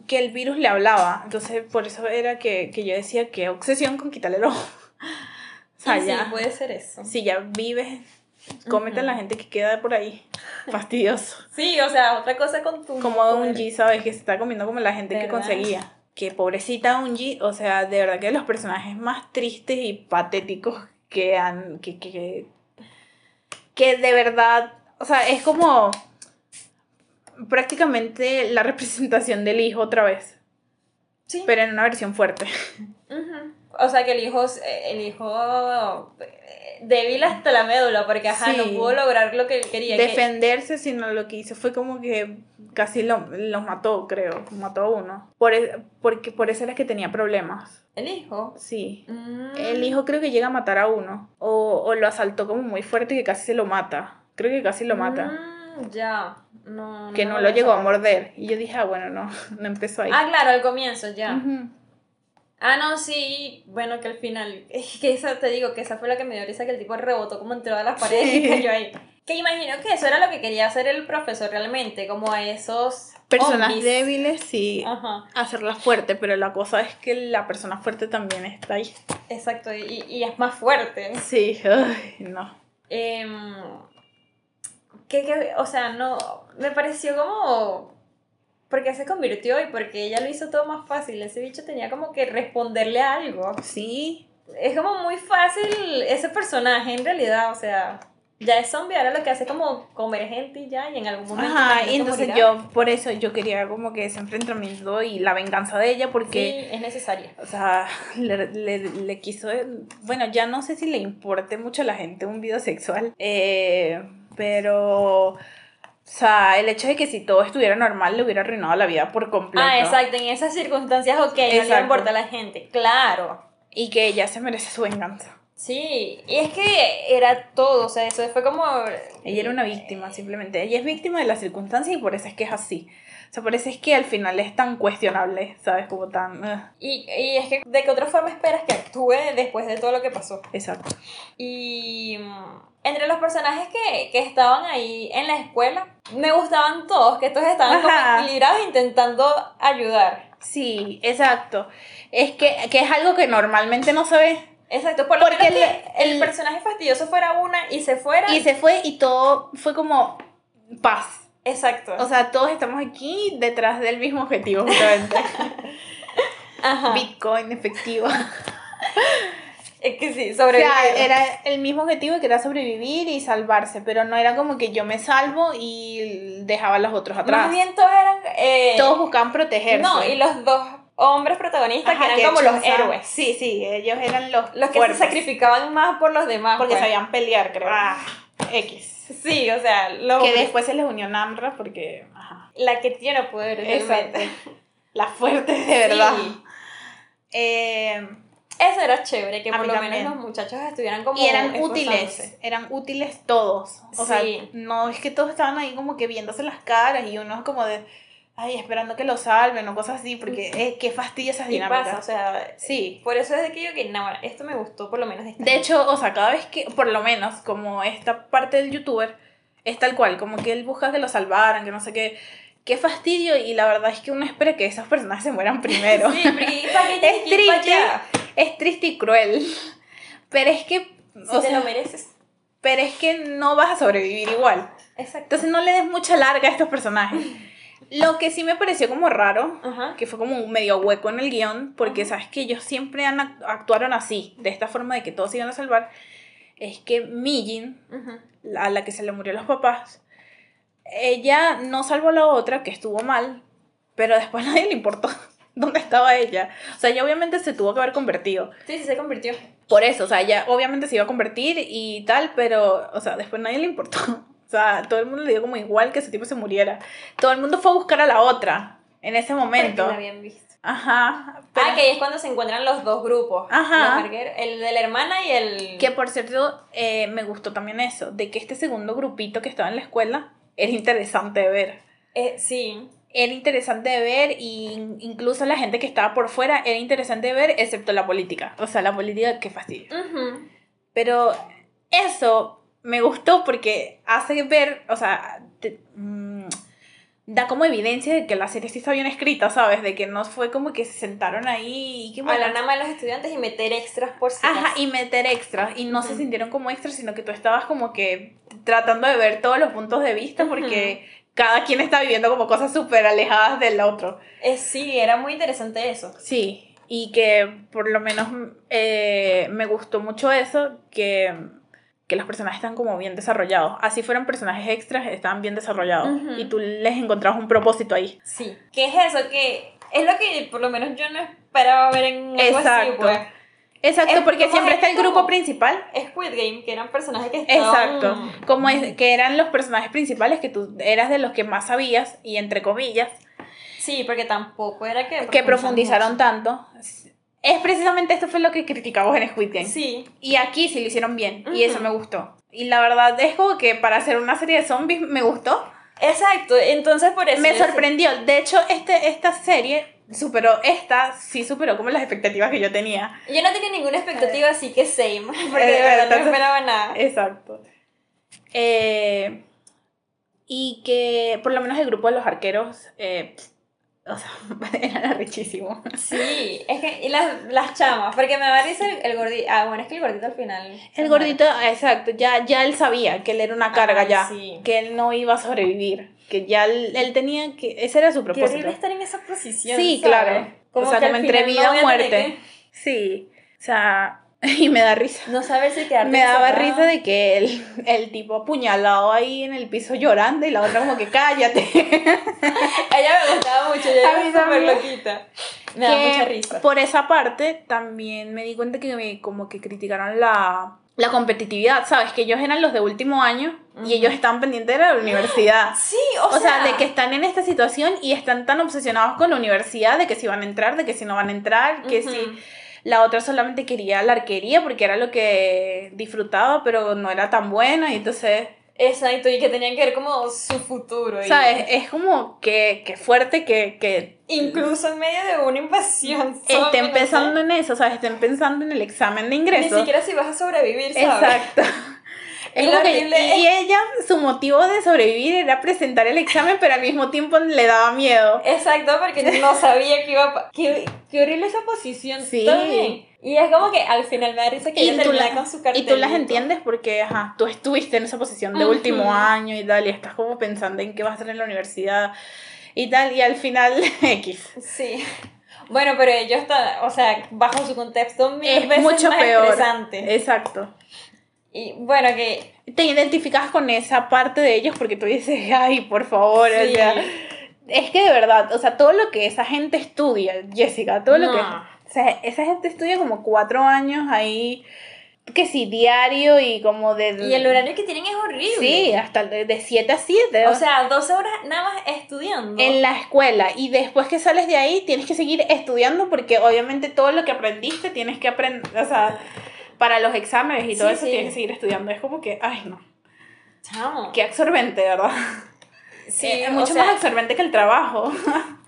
que el virus le hablaba, entonces por eso era que, que yo decía que obsesión con quitarle el ojo. (laughs) O sea, sí, ya, puede ser eso. si ya vives, cómete a la gente que queda por ahí. (laughs) Fastidioso. Sí, o sea, otra cosa con tu... Como poder. Unji, ¿sabes? Que se está comiendo como la gente que ¿Verdad? conseguía. Que pobrecita Unji, o sea, de verdad que de los personajes más tristes y patéticos que han. que, que, que, que de verdad. O sea, es como prácticamente la (laughs) representación del hijo otra vez. Sí. Pero en una versión fuerte. O sea, que el hijo, el hijo eh, débil hasta la médula, porque ajá, Sí. no pudo lograr lo que él quería. que- Defenderse, sino lo que hizo fue como que casi lo- los mató, creo. Mató a uno. Por, e- porque por eso era que tenía problemas. ¿El hijo? Sí. Mm. El hijo creo que llega a matar a uno. O, o lo asaltó como muy fuerte que casi se lo mata. Creo que casi lo mata. Mm, ya. No, que no lo llegó a morder. Y yo dije, ah, bueno, no, (laughs) no empezó ahí. Ah, claro, al comienzo, ya. Ah, no, sí. Bueno, que al final. (laughs) Es que esa te digo que esa fue la que me dio risa que el tipo rebotó como entre todas las paredes Sí. y cayó ahí. Que imagino que eso era lo que quería hacer el profesor realmente, como a esos. Personas zombies. débiles, sí. Ajá, Hacerlas fuerte, pero la cosa es que la persona fuerte también está ahí. exacto. Y, y es más fuerte. Sí, (laughs) ay, no. Em, que, que, o sea, no, me pareció como, porque se convirtió y porque ella lo hizo todo más fácil, ese bicho tenía como que responderle a algo. Sí, Es como muy fácil ese personaje en realidad, o sea, ya es zombie, ahora lo que hace es como comer gente y ya, y en algún momento... Ajá, y entonces morirá. yo, por eso yo quería como que ese enfrentamiento y la venganza de ella, porque, Sí, es necesaria. o sea, le, le, le quiso, bueno, ya no sé si le importe mucho a la gente un video sexual, eh, pero, o sea, el hecho de que si todo estuviera normal le hubiera arruinado la vida por completo. Ah, exacto, en esas circunstancias, ok, no le Exacto. importa a la gente, claro. Y que ella se merece su venganza. Sí, y es que era todo, o sea, eso fue como... Ella era una víctima, simplemente. Ella es víctima de las circunstancias y por eso es que es así. O sea, por eso es que al final es tan cuestionable, ¿sabes? Como tan... ugh. Y, y es que, ¿de qué otra forma esperas que actúe después de todo lo que pasó? Exacto. Y entre los personajes que, que estaban ahí en la escuela, me gustaban todos, que todos estaban como equilibrados intentando ayudar. Sí, exacto. Es que, que es algo que normalmente no se ve. Exacto, por lo Porque menos el- el, personaje fastidioso fuera una y se fuera. Y se fue y todo fue como paz. Exacto. O sea, todos estamos aquí detrás del mismo objetivo, justamente. (laughs) Ajá. Bitcoin, efectivo. (laughs) Es que sí, O sobrevivir. sea, era el mismo objetivo que era sobrevivir y salvarse, pero no era como que yo me salvo y dejaba a los otros atrás. Más bien todos eran. eh, Todos buscaban protegerse. No, y los dos hombres protagonistas Ajá, que eran como los héroes. Sí, sí, ellos eran los, Los que fuertes, se sacrificaban más por los demás. Porque pues. sabían pelear, creo. Ah. X. Sí, o sea, los Que después se les unió Namra porque. Ajá. La que tiene poder. Realmente. Las fuertes de verdad. Sí. Eh, Eso era chévere, que A por lo también. menos los muchachos estuvieran como. y eran útiles, eran útiles todos. O sea, no es que todos estaban ahí como que viéndose las caras y uno es como de, ay, esperando que lo salven o cosas así, porque eh, qué fastidio esas dinámicas. pasa, o sea. Sí. Por eso es de que yo que, no, esto me gustó por lo menos de De hecho, o sea, cada vez que, por lo menos, como esta parte del youtuber, es tal cual, como que él busca que lo salvaran, que no sé qué. Qué fastidio, y la verdad es que uno espera que esos personajes se mueran primero. Sí, porque ¿para qué (laughs) Es triste. es triste y cruel. Pero es que. Si o te sea, lo mereces. pero es que no vas a sobrevivir igual. Exacto. Entonces no le des mucha larga a estos personajes. Lo que sí me pareció como raro, que fue como un medio hueco en el guion, porque sabes que ellos siempre han act- actuaron así, de esta forma de que todos se iban a salvar, es que Mijin, a la que se le murió los papás, ella no salvó a la otra, que estuvo mal, pero después a (laughs) nadie le importó dónde estaba ella. O sea, ella obviamente se tuvo que haber convertido. Sí, sí, se convirtió. Por eso, o sea, ella obviamente se iba a convertir y tal, pero, o sea, después nadie le importó. (laughs) O sea, todo el mundo le dio como igual que ese tipo se muriera. Todo el mundo fue a buscar a la otra en ese momento. La habían visto. Ajá. pero- Ah, que ahí es cuando se encuentran los dos grupos. Ajá. El de la hermana y el. Que por cierto, eh, me gustó también eso, de que este segundo grupito que estaba en la escuela era interesante de ver. Eh, sí. Era interesante de ver y incluso la gente que estaba por fuera era interesante de ver, excepto la política. O sea, la política, qué fastidio. Pero eso me gustó porque hace ver, o sea, te- da como evidencia de que la serie sí está bien escrita, ¿sabes? De que no fue como que se sentaron ahí y que bueno, Hablar nada más de los estudiantes y meter extras por si Ajá, y meter extras. Y no se sintieron como extras, sino que tú estabas como que tratando de ver todos los puntos de vista porque cada quien está viviendo como cosas súper alejadas del otro. Eh, sí, era muy interesante eso. Sí, y que por lo menos eh, me gustó mucho eso, que, que los personajes están como bien desarrollados. Así fueran personajes extras, estaban bien desarrollados. Y tú les encontrabas un propósito ahí. Sí. ¿Qué es eso? Que es lo que por lo menos yo no esperaba ver en algo así, Exacto. pues. Exacto, Es porque siempre está el grupo principal Squid Game, que eran personajes que estaban... Exacto. Como es, que eran los personajes principales que tú eras de los que más sabías y entre comillas Sí, porque tampoco era que... que profundizaron tanto. Es precisamente esto fue lo que criticamos en Squid Game. Sí, Y aquí sí lo hicieron bien y eso me gustó. Y la verdad es como que para hacer una serie de zombies me gustó. exacto. Entonces por eso... me sorprendió. De hecho, este, esta serie superó, esta sí superó como las expectativas que yo tenía. Yo no tenía ninguna expectativa, así que same. (laughs) Porque Eh, de verdad entonces- no esperaba nada. Exacto. Eh, y que por lo menos el grupo de los arqueros, eh, o sea, (laughs) eran arrechísimos. Sí, es que... Y las, las chamas, porque me da risa el, el gordito... Ah, bueno, es que el gordito al final... El gordito, exacto, ya, ya él sabía que él era una carga ya, sí. que él no iba a sobrevivir, que ya él, él tenía que, ese era su propósito. horrible estar en esa posición. Sí, ¿sabes? claro. o sea, que como entre vida o a muerte. Sí, o sea, (laughs) y me da risa. No saber si quedarte Me daba risa de que el, el tipo apuñalado ahí en el piso llorando y la otra como que cállate. (laughs) Ella me gustaba mucho, ella A mí era súper loquita. Me da mucha risa. Por esa parte también me di cuenta que me, como que criticaron la, la competitividad, ¿sabes? Que ellos eran los de último año y ellos estaban pendientes de la universidad. (gasps) Sí, o, O sea, de que están en esta situación y están tan obsesionados con la universidad, de que si van a entrar, de que si no van a entrar, que Ujú. si la otra solamente quería la arquería porque era lo que disfrutaba, pero no era tan buena y entonces, Exacto, y que tenían que ver como su futuro. y- ¿sabes? Es como que, que fuerte que, que Incluso en medio de una invasión. (laughs) estén pensando en eso, ¿sabes? Estén pensando en el examen de Ni ingreso. siquiera si vas a sobrevivir, ¿sabes? Exacto. (laughs) Es Y como que- y ella, su motivo de sobrevivir era presentar el examen, pero al mismo tiempo le daba miedo. Exacto, porque no sabía que iba a... Qué, qué horrible esa posición Sí. también. Y es como que al final me da risa que Y ella termina la- con su y cartelito. tú las entiendes porque, ajá, tú estuviste en esa posición de Ujú. último año y tal, y estás como pensando en qué vas a hacer en la universidad y tal, y al final, (laughs) X. Sí. Bueno, pero ellos o sea, bajo su contexto mil Es veces mucho más peor. Exacto. Y bueno, que Te identificas con esa parte de ellos porque tú dices, ay, por favor, Sí. o sea, es que de verdad, o sea, todo lo que esa gente estudia, Jessica, todo lo que, o sea, esa gente estudia como cuatro años ahí, que sí, diario y como de... y el horario que tienen es horrible. Sí, hasta de 7 a 7. O sea, 12 horas nada más estudiando. en la escuela y después que sales de ahí tienes que seguir estudiando porque obviamente todo lo que aprendiste tienes que aprender, o sea, para los exámenes y todo Sí, eso sí. tienes que seguir estudiando. Es como que, ay no, Chamo. qué absorbente, ¿verdad? Sí, es o mucho sea, más absorbente que el trabajo. (laughs)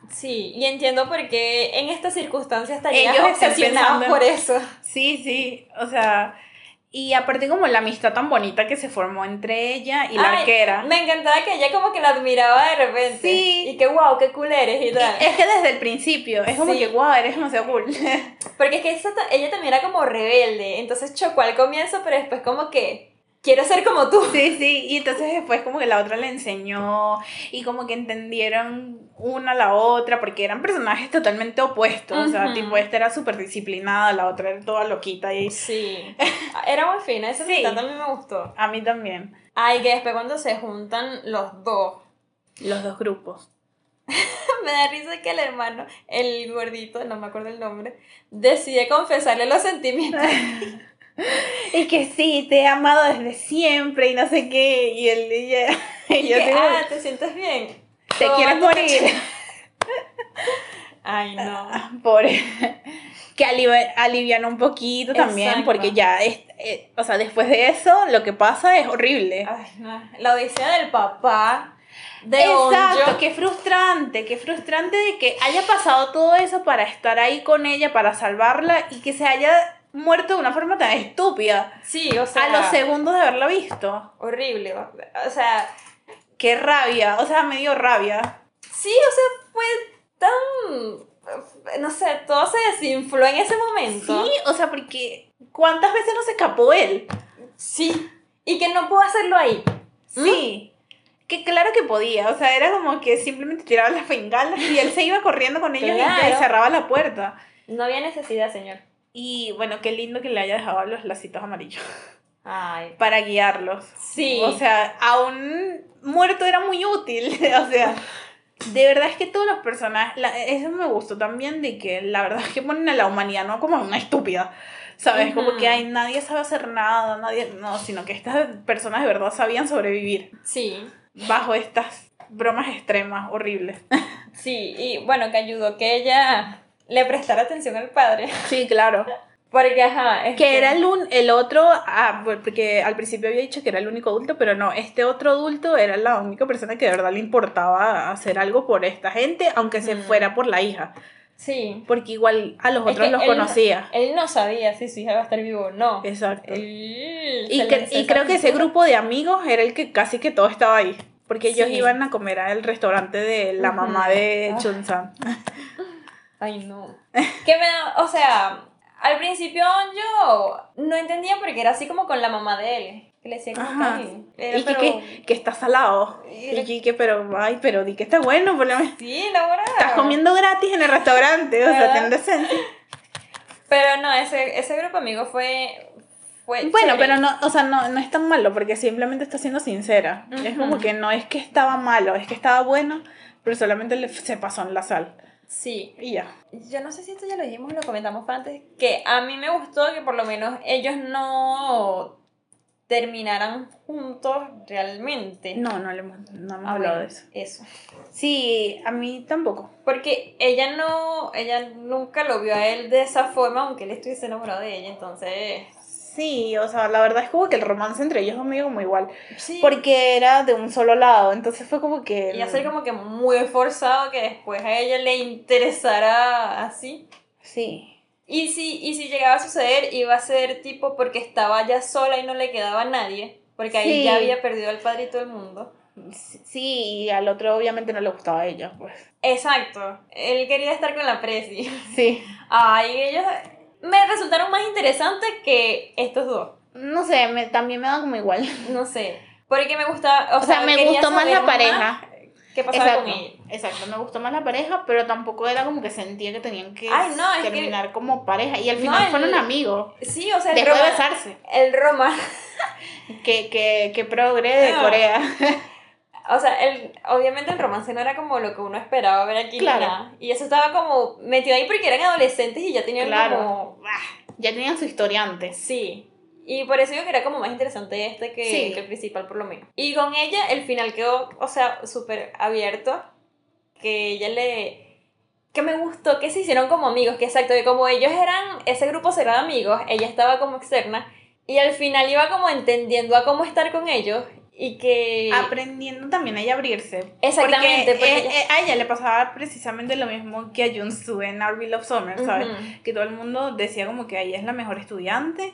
Sí, y entiendo por qué en estas circunstancias estarías Ellos obsesionados por eso. sí, sí, o sea, y aparte como la amistad tan bonita que se formó entre ella y la Ay, arquera. Me encantaba que ella como que la admiraba de repente. Sí. Y que wow, qué cool eres y tal. Es que desde el principio, es como Sí. que, wow, eres demasiado cool. (laughs) Porque es que esa ella también era como rebelde. Entonces chocó al comienzo, pero después como que quiero ser como tú. Sí, sí, y entonces después como que la otra le enseñó y como que entendieron una a la otra porque eran personajes totalmente opuestos, o sea, tipo esta era súper disciplinada, la otra era toda loquita y Sí. (laughs) Era muy fina, esa Sí. también me gustó. a mí también, Ay, que después cuando se juntan los dos. los dos grupos. (laughs) Me da risa que el hermano, el gordito, no me acuerdo el nombre, decide confesarle los sentimientos. (laughs) (laughs) Y que sí, te he amado desde siempre y no sé qué, y él (laughs) y ella, Y yo digo, ah, ¿te sientes bien? te quieres morir. (laughs) Ay, no. Pobre. Que alivi- alivian un poquito también, porque ya, es, eh, o sea, después de eso, lo que pasa es horrible. Ay, no. La odisea del papá. De Exacto, qué frustrante, qué frustrante de que haya pasado todo eso para estar ahí con ella, para salvarla y que se haya muerto de una forma tan estúpida Sí, o sea. a los segundos de haberla visto. Horrible. O sea, Qué rabia, o sea, me dio rabia. sí, o sea, fue tan. No sé, todo se desinfló en ese momento. Sí, o sea, porque ¿cuántas veces no se escapó él? Sí. Y que no pudo hacerlo ahí. Sí. Que claro que podía, o sea, era como que simplemente tiraba las bengalas y él se iba corriendo con ellos y cerraba la puerta. No había necesidad, señor. Y bueno, qué lindo que le haya dejado los lacitos amarillos Ay. (laughs) para guiarlos. Sí. O sea, a un muerto era muy útil. (laughs) O sea, de verdad es que todos los personajes, la- eso me gustó también de que la verdad es que ponen a la humanidad no como una estúpida. ¿Sabes? Como Ujú. que ay, nadie sabe hacer nada, nadie, no, sino que estas personas de verdad sabían sobrevivir Sí. bajo estas bromas extremas, horribles. (laughs) Sí, y bueno, que ayudó que ella le prestara atención al padre. Sí, claro. Porque, ajá. este- Que era el, un, el otro, ah, porque al principio había dicho que era el único adulto, pero no, este otro adulto era la única persona que de verdad le importaba hacer algo por esta gente, aunque se Mm. fuera por la hija, Sí. porque igual a los Es otros los él- conocía. Él no sabía si su hija iba a estar vivo o no. Exacto. Él Y, que- y creo que ese grupo de amigos era el que casi que todo estaba ahí, porque ellos Sí. iban a comer al restaurante de la mamá de Ah. Chun-san. (laughs) Ay, no. (laughs) que me da, o sea, al principio yo no entendía porque era así como con la mamá de él. Que le decía que, era, Y que, pero- que, que está salado. Y que, pero, ay, pero di que está bueno, por lo menos. Sí, la verdad. Estás comiendo gratis en el restaurante, o sea, ¿Verdad? ten decencia. Pero no, ese, ese grupo amigo fue. fue Bueno, chévere. pero no, o sea, no, no es tan malo porque simplemente está siendo sincera. Es como que no es que estaba malo, es que estaba bueno, pero solamente le, se pasó en la sal. Sí. Y ya. Yo no sé si esto ya lo dijimos o lo comentamos antes. Que a mí me gustó que por lo menos ellos no terminaran juntos realmente. No, no, le hemos, no hemos hablado de eso. Eso. Sí, a mí tampoco. Porque ella no, ella nunca lo vio a él de esa forma, aunque él estuviese enamorado de ella, entonces... Sí, o sea, la verdad es como que el romance entre ellos es medio como igual. Sí. Porque era de un solo lado, entonces fue como que... Y hacer como que muy forzado que después a ella le interesara así. Sí. Y si, y si llegaba a suceder, iba a ser tipo porque estaba ya sola y no le quedaba nadie. Porque ahí Sí. ya había perdido al padre y todo el mundo. Sí, y al otro obviamente no le gustaba a ella, pues. Exacto. Él quería estar con la Presi. Sí. Ay, ellos me resultaron más interesantes que estos dos. No sé, me, también me da como igual. No sé. Porque me gustaba. O, O sea, me gustó más la pareja. ¿Qué pasaba Exacto, con ella? exacto, me gustó más la pareja, pero tampoco era como que sentía que tenían que Ay, no, es que- terminar como pareja. Y al No, final el- fueron amigos. Sí, o sea, el de Roma. besarse. El Roma. (laughs) Que, que, que progre de. Corea. O sea, el, obviamente el romance no era como lo que uno esperaba ver aquí Claro. nada. Y eso estaba como metido ahí porque eran adolescentes y ya tenían Claro. como. ya tenían su historia antes. Sí. Y por eso yo que era como más interesante este que, Sí. que el principal, por lo menos. Y con ella, el final quedó, o sea, súper abierto. Que ella le. Que me gustó que se hicieron como amigos. Que exacto, que como ellos eran. Ese grupo será de amigos, ella estaba como externa. Y al final iba como entendiendo a cómo estar con ellos. Y que. Aprendiendo también a ella abrirse. Exactamente, Porque, porque eh, ella- eh, a ella le pasaba precisamente lo mismo que a Junsu en Our Love Summer, ¿sabes? Que todo el mundo decía como que ella es la mejor estudiante.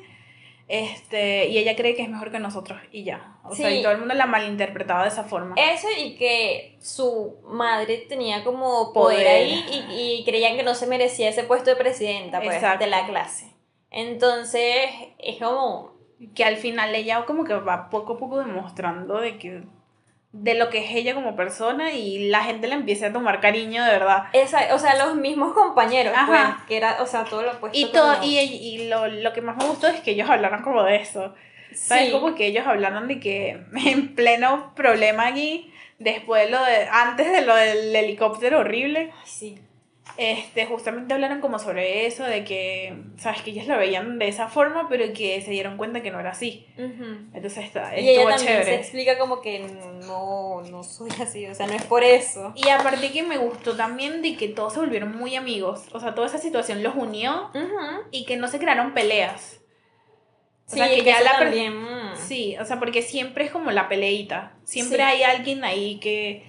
Este, y ella cree que es mejor que nosotros y ya. O sea, y todo el mundo la malinterpretaba de esa forma. Eso y que su madre tenía como poder, Poder. ahí y, y creían que no se merecía ese puesto de presidenta pues, de la clase. Entonces, es como... que al final ella como que va poco a poco demostrando de que de lo que es ella como persona y la gente le empieza a tomar cariño de verdad. Esa, o sea, los mismos compañeros, Ajá. pues, que era, o sea, todo lo opuesto. Y, que todo, y, y lo, lo que más me gustó es que ellos hablaran como de eso. ¿Sabes? Sí. Como que ellos hablaron de que (laughs) en pleno problema aquí, después de lo de, antes de lo del helicóptero horrible, Sí. Este, justamente hablaron como sobre eso, de que, sabes, que ellos lo veían de esa forma, pero que se dieron cuenta que no era así. Ujú. Entonces está, Y ella también se chévere. explica como que no, no soy así, o sea, no es por eso. Y aparte que me gustó también de que todos se volvieron muy amigos. O sea, toda esa situación los unió y que no se crearon peleas. O Sí, sea, que ya la también... Sí, o sea, porque siempre es como la peleita. Siempre Sí. hay alguien ahí que...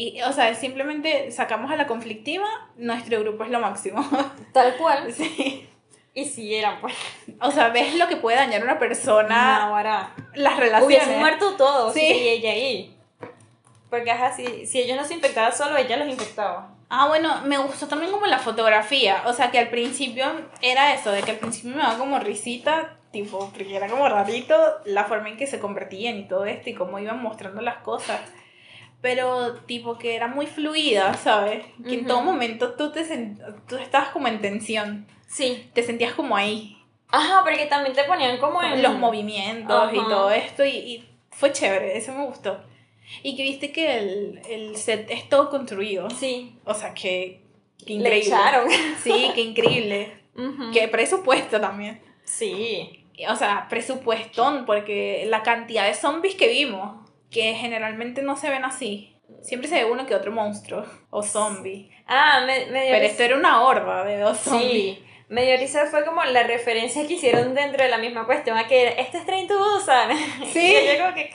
Y, o sea, simplemente sacamos a la conflictiva, nuestro grupo es lo máximo. (laughs) Tal cual. sí. Y si eran, pues, O sea, ves lo que puede dañar a una persona, ahora. las relaciones. Hubiesen muerto todos Sí. seguía ella ahí. Porque ajá, si, si ellos no se infectaban solo, ella los infectaba. Ah, bueno, me gustó también como la fotografía. O sea, que al principio era eso, de que al principio me daba como risita, tipo, porque era como rarito la forma en que se convertían y todo esto y cómo iban mostrando las cosas. Pero, tipo, que era muy fluida, ¿sabes? Que en Ujú. todo momento tú, te tú estabas como en tensión. Sí. Te sentías como ahí. Ajá, porque también te ponían como en... Los movimientos y todo esto. Y, y fue chévere, eso me gustó. Y que viste que el, el set es todo construido. Sí. O sea, que, que Le increíble. echaron. Sí, qué increíble. (laughs) Ujú. Qué presupuesto también. Sí. O sea, presupuestón, porque la cantidad de zombies que vimos, que generalmente no se ven así. Siempre se ve uno que otro monstruo (laughs) o zombie. Ah, me, me dio Pero esto era una horda de dos zombies. Sí. Me dio risa fue como la referencia que hicieron dentro de la misma cuestión a que este es Train to Busan. (laughs) Sí. Y yo como que...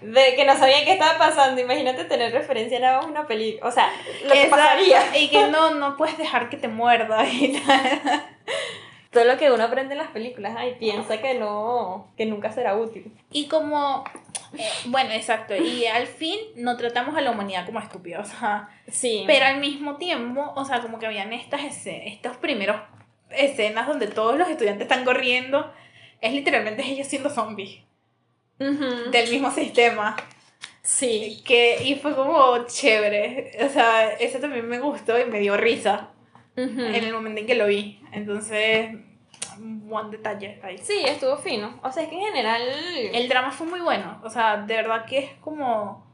De que no sabían qué estaba pasando. Imagínate tener referencia nada más a una película. O sea, lo que Exacto. pasaría. Y que no, no puedes dejar que te muerda y. (laughs) Todo lo que uno aprende en las películas, ay, piensa que no, que nunca será útil. Y como, eh, (laughs) bueno, exacto, y al fin no tratamos a la humanidad como estúpida, o sea, Sí. pero al mismo tiempo, o sea, como que habían estas estos primeros escenas donde todos los estudiantes están corriendo, es literalmente ellos siendo zombies Ujú. del mismo sistema, Sí. que, y fue como chévere, o sea, eso también me gustó y me dio risa en el momento en que lo vi, entonces, un buen detalle ahí. Sí, estuvo fino. O sea, es que en general... El drama fue muy bueno, o sea, de verdad que es como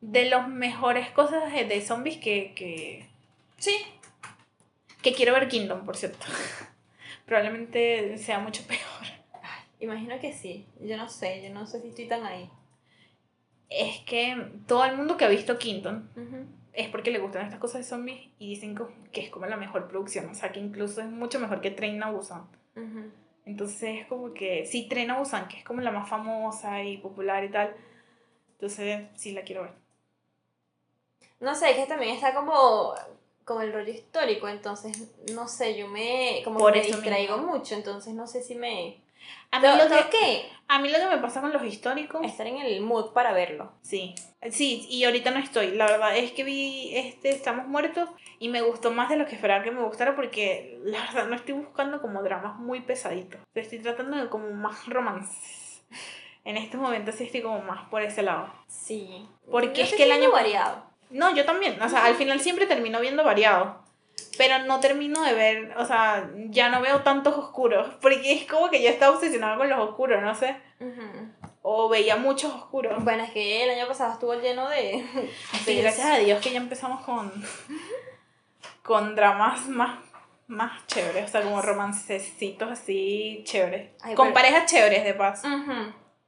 de las mejores cosas de, zombies que, que, Sí. que quiero ver Kingdom, por cierto. (laughs) Probablemente sea mucho peor. Imagino que sí. Yo no sé, yo no sé si estoy tan ahí. Es que todo el mundo que ha visto Kingdom Ujú. es porque le gustan estas cosas de zombies y dicen que es como la mejor producción, o sea, que incluso es mucho mejor que Train a Busan. Entonces es como que, sí, Train a Busan, que es como la más famosa y popular y tal, entonces sí la quiero ver. No sé, es que también está como como el rollo histórico, entonces no sé, yo me como Por que me distraigo mismo. mucho, entonces no sé si me A mí, lo que, que a mí lo que me pasa con los históricos... estar en el mood para verlo. Sí, sí, y ahorita no estoy. La verdad es que vi este Estamos Muertos y me gustó más de lo que esperaba que me gustara porque la verdad no estoy buscando como dramas muy pesaditos. Estoy tratando de como más romances. En estos momentos sí estoy como más por ese lado. Sí. Porque es que el año- variado. No, yo también. O sea, al final siempre termino viendo variado. Pero no termino de ver, o sea, ya no veo tantos oscuros. (laughs) Porque es como que yo estaba obsesionada con los oscuros, no sé. O veía muchos oscuros. Bueno, es que el año pasado estuvo lleno de... Sí, de- gracias a Dios que ya empezamos con, con dramas más, más chéveres, o sea, como romancecitos así chéveres. Ay, con pero- parejas chéveres, de paso.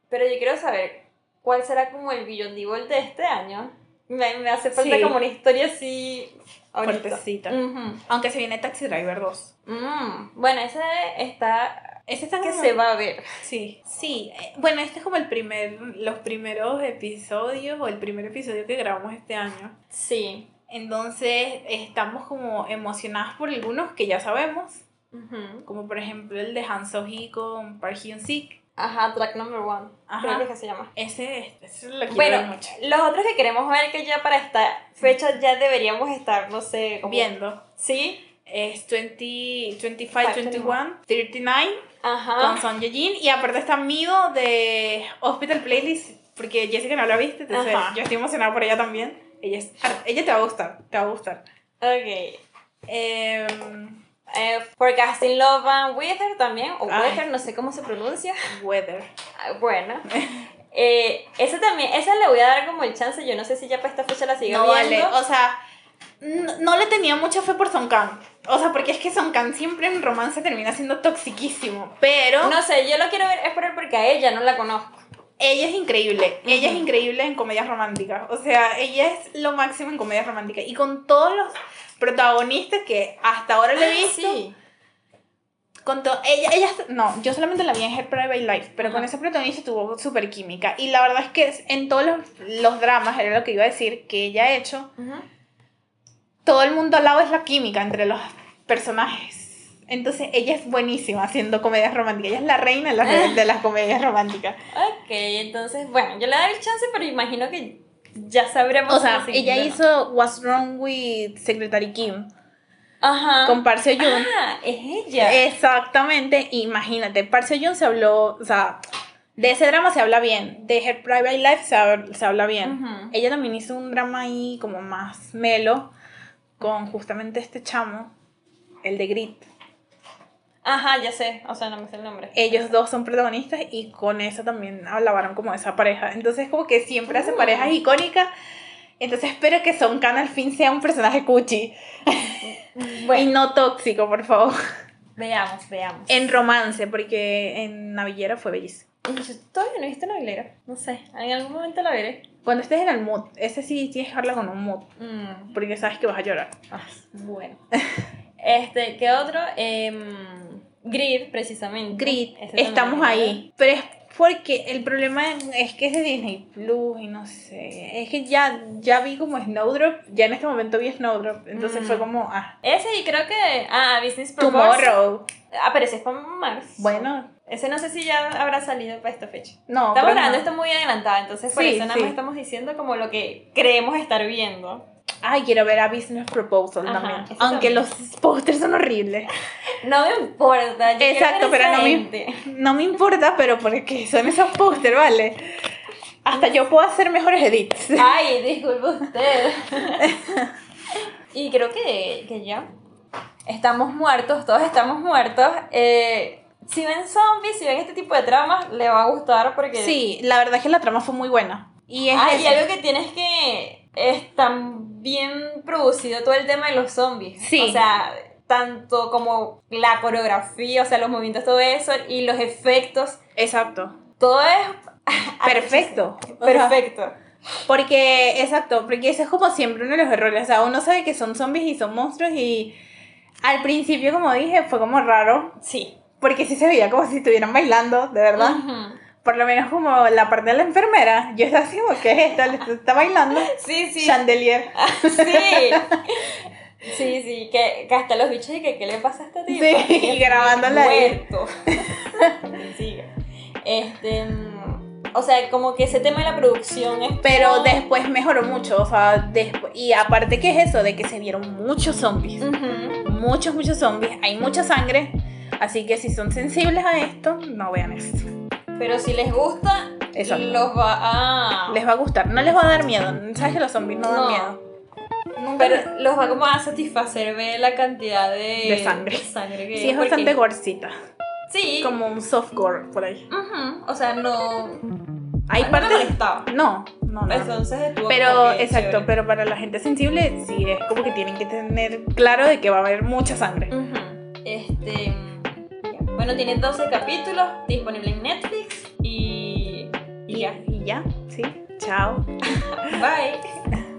Pero yo quiero saber cuál será como el Beyond Evil de este año. Me, me hace falta Sí. como una historia así... Fuertecita. Ujú. Aunque se viene Taxi Driver 2. Mm. Bueno, ese está... Ese está que se va a ver. Sí, sí. eh, Bueno, este es como el primer, los primeros episodios o el primer episodio que grabamos este año. Sí. Entonces, estamos como emocionadas por algunos que ya sabemos. Ujú. Como por ejemplo el de Han So-hee con Park Hyun-sik. Ajá, track number one. Ajá. Creo que es que se llama. Ese, ese lo quiero Bueno, ver mucho. los otros que queremos ver que ya para esta fecha ya deberíamos estar, no sé, como... Viendo. ¿Sí? Es 20, 25, Five, 21, 39 Ajá. con Son Ye-jin. Y aparte está Mido de Hospital Playlist, porque Jessica no la viste, entonces Ajá. yo estoy emocionada por ella también. Ella, es, ella te va a gustar, te va a gustar. Ok. Em, Eh, Forecasting Love and Wither también, o Ay. Wither, no sé cómo se pronuncia. weather. Ah, Bueno. Eh, esa también, esa le voy a dar como el chance, yo no sé si ya para esta fecha la siga No viendo. vale, o sea, no, no le tenía mucha fe por Son Kang. O sea, porque es que Son Kang siempre en romance termina siendo toxiquísimo. Pero No sé, yo lo quiero ver es por él porque a ella no la conozco. Ella es increíble. Ella es increíble en comedias románticas. O sea, ella es lo máximo en comedias románticas. Y con todos los protagonistas que hasta ahora le he visto. Sí. Con to- ella, ella, no, yo solamente la vi en Her Private Life, pero con ese protagonista tuvo súper química. Y la verdad es que en todos los, los dramas, era lo que iba a decir, que ella ha hecho, todo el mundo al lado es la química entre los personajes. Entonces ella es buenísima haciendo comedias románticas. Ella es la reina de las, de las (laughs) comedias románticas. Ok, entonces, bueno, yo le daré el chance, pero imagino que ya sabremos. O sea, ella no. hizo What's Wrong with Secretary Kim Ajá. con Park Seo Joon. Ah, es ella. Exactamente, imagínate, Park Seo Joon se habló, o sea, de ese drama se habla bien, de Her Private Life se, hab- se habla bien. Ella también hizo un drama ahí como más melo con justamente este chamo, el de Grit. Ajá, ya sé, o sea, no me sé el nombre. Ellos dos son protagonistas y con eso también hablaban como de esa pareja. Entonces como que siempre hace Mm. parejas icónicas. Entonces espero que Son Kang al fin sea un personaje cuchi y Bueno, no tóxico, por favor. veamos, veamos. En romance, porque en Navillera fue bellísimo. Yo todavía no he visto Navilera. No sé, en algún momento la veré. Cuando estés en el mood, ese sí tienes que dejarla con un mood, Mm, porque sabes que vas a llorar. ah, bueno. (laughs) Este, ¿qué otro? Em, Grid, precisamente. Ese también estamos ahí. Pero es porque el problema es que es de Disney Plus y no sé. Es que ya, ya vi como Snowdrop, ya en este momento vi Snowdrop, entonces Mm. fue como, ah. Ese y creo que. Ah, Business Proposal. Tomorrow. Ah, pero ese es para marzo. Bueno, Ese no sé si ya habrá salido para esta fecha. no. Estamos grabando no. esto muy adelantado, entonces por Sí, eso nada sí. más estamos diciendo como lo que creemos estar viendo. Ay, quiero ver a Business Proposal Ajá, también. Aunque también. los posters son horribles. No me importa. yo Exacto, pero no me, gente. no me importa, pero porque son esos pósters, ¿vale? Hasta yo puedo hacer mejores edits. Ay, disculpe usted. y creo que, que ya. Estamos muertos, todos estamos muertos. Eh, si ven zombies, si ven este tipo de tramas, le va a gustar porque. Sí, la verdad es que la trama fue muy buena. Y es Ah, y algo que tienes que. Es tan bien producido todo el tema de los zombies. Sí. O sea, tanto como la coreografía, o sea, los movimientos, todo eso, y los efectos. Exacto. Todo es. (laughs) Perfecto. O (laughs) sea, Perfecto. Porque, exacto, porque ese es como siempre uno de los errores. O sea, uno sabe que son zombies y son monstruos y al principio, como dije, fue como raro. Sí. Porque sí se veía como si estuvieran bailando, de verdad. Ujú. Por lo menos como la parte de la enfermera. Yo estaba así como, ¿qué es esto? ¿Le Está bailando. (laughs) Sí, sí. Chandelier. Sí. (laughs) Sí, sí, que, que hasta los bichos y que qué le pasa a esta tipa. Sí, Y (laughs) grabándola muerto. siga. Este. mm, O sea, como que ese tema de la producción es. Pero después mejoró mucho, o sea, después, y aparte que es eso, de que se vieron muchos zombies, Ujú. muchos, muchos zombies, hay mucha sangre, así que si son sensibles a esto, no vean esto. Pero si les gusta, Exacto. los va a. Les va a gustar, no les va a dar miedo, sabes que los zombies no, dan No. miedo. Pero los va como a satisfacer ver la cantidad de, De sangre. de sangre que Sí, es porque- bastante gorcita, Sí. como un soft gore por ahí. Ujú, O sea, no. Hay no me partes... molestaba. No, no, no. Entonces estuvo Pero, exacto, chévere. pero para la gente sensible, sí, es como que tienen que tener claro de que va a haber mucha sangre. Ujú. Este. Bueno, tiene 12 capítulos disponible en Netflix y. y ya. Y ya, sí. Chao. (laughs) Bye.